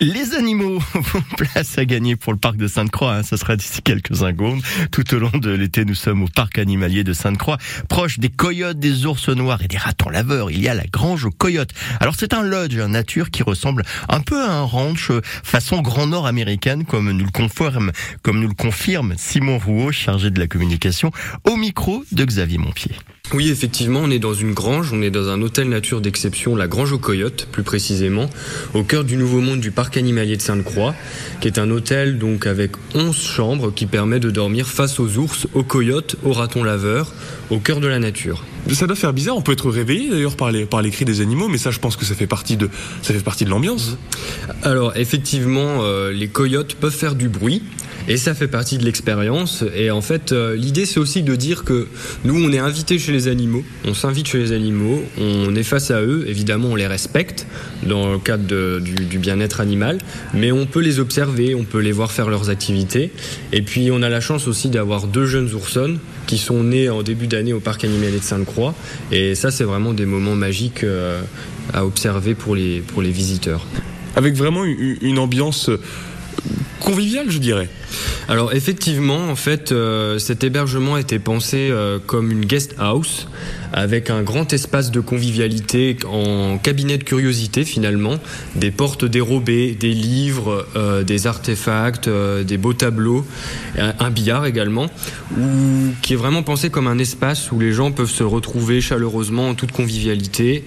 Les animaux vont place à gagner pour le parc de Sainte-Croix. Hein. Ça sera d'ici quelques secondes. Tout au long de l'été, nous sommes au parc animalier de Sainte-Croix, proche des coyotes, des ours noirs et des ratons laveurs. Il y a la grange aux coyotes. Alors c'est un lodge, un nature qui ressemble un peu à un ranch façon Grand Nord américaine, comme nous le confirme, comme nous le confirme Simon Rouault, chargé de la communication, au micro de Xavier Montpied. Oui, effectivement, on est dans une grange, on est dans un hôtel nature d'exception, la Grange aux Coyotes, plus précisément, au cœur du nouveau monde du parc animalier de Sainte-Croix, qui est un hôtel donc avec 11 chambres qui permet de dormir face aux ours, aux coyotes, aux ratons laveurs, au cœur de la nature. Ça doit faire bizarre, on peut être réveillé d'ailleurs par les, par les cris des animaux, mais ça je pense que ça fait partie de, ça fait partie de l'ambiance. Alors effectivement, euh, les coyotes peuvent faire du bruit, et ça fait partie de l'expérience. Et en fait, euh, l'idée, c'est aussi de dire que nous, on est invités chez les animaux, on s'invite chez les animaux, on est face à eux, évidemment, on les respecte dans le cadre du, bien-être animal, mais on peut les observer, on peut les voir faire leurs activités. Et puis, on a la chance aussi d'avoir deux jeunes oursonnes qui sont nés en début d'année au parc animalier de Sainte-Croix. Et ça, c'est vraiment des moments magiques euh, à observer pour les, pour les visiteurs. Avec vraiment une ambiance convivial, je dirais. Alors effectivement, en fait, euh, cet hébergement était pensé euh, comme une guest house avec un grand espace de convivialité en cabinet de curiosité finalement, des portes dérobées, des livres, euh, des artefacts, des beaux tableaux, un billard également, qui est vraiment pensé comme un espace où les gens peuvent se retrouver chaleureusement en toute convivialité,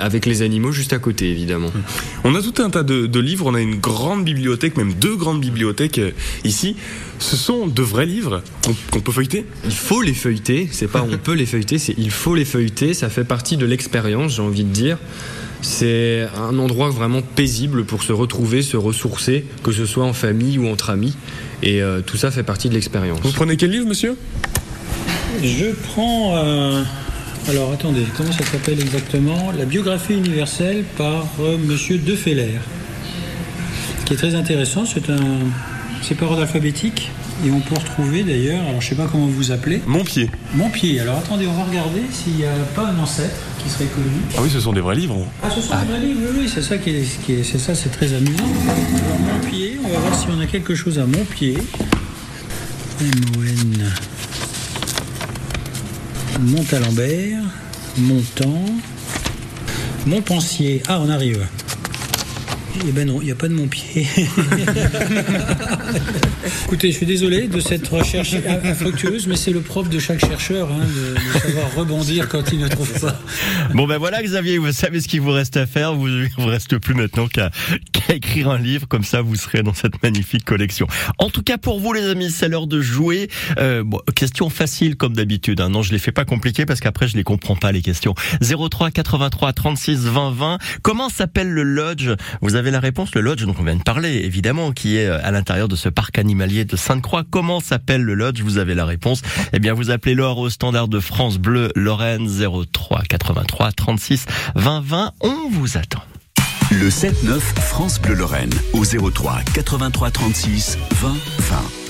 avec les animaux juste à côté évidemment. On a tout un tas de, de livres, on a une grande bibliothèque, même deux grandes bibliothèques ici. Ce sont de vrais livres qu'on peut feuilleter Il faut les feuilleter, c'est pas on peut les feuilleter, c'est il faut les feuilleter, ça fait partie de l'expérience, j'ai envie de dire. C'est un endroit vraiment paisible pour se retrouver, se ressourcer, que ce soit en famille ou entre amis. Et euh, tout ça fait partie de l'expérience. Vous prenez quel livre, monsieur? Je prends. Euh, alors attendez, comment ça s'appelle exactement? La biographie universelle par euh, monsieur Defeller, qui est très intéressant. C'est un c'est par ordre alphabétique. Et on peut retrouver d'ailleurs, alors je sais pas comment vous appelez. Mon pied. Mon pied. Alors attendez, on va regarder s'il n'y a pas un ancêtre qui serait connu. Ah oui, ce sont des vrais livres. Ah, ce sont des vrais livres, oui, c'est ça qui est, c'est ça, c'est très amusant. Alors mon pied, on va voir si on a quelque chose à mon pied. M-O-N. Montalembert, Montant, Montpensier. Ah, on arrive. Eh ben non, il n'y a pas de mon pied. Écoutez, je suis désolé de cette recherche infructueuse, mais c'est le propre de chaque chercheur hein, de, savoir rebondir quand il ne trouve pas. Bon ben voilà Xavier, vous savez ce qu'il vous reste à faire. Vous ne vous reste plus maintenant qu'à écrire un livre, comme ça vous serez dans cette magnifique collection. En tout cas pour vous les amis, c'est l'heure de jouer. Euh, bon, question facile comme d'habitude. Hein. Non, je les fais pas compliquées parce qu'après je les comprends pas les questions. 03 83 36 20 20. Comment s'appelle le lodge? Vous avez la réponse, le lodge dont on vient de parler, évidemment, qui est euh, à l'intérieur de ce parc animalier de Sainte-Croix. Comment s'appelle le lodge? Vous avez la réponse. Eh bien, vous appelez l'or au standard de France Bleu Lorraine 03 83 36 20 20. On vous attend. Le 7-9 France Bleu Lorraine au 03 83 36 20 20.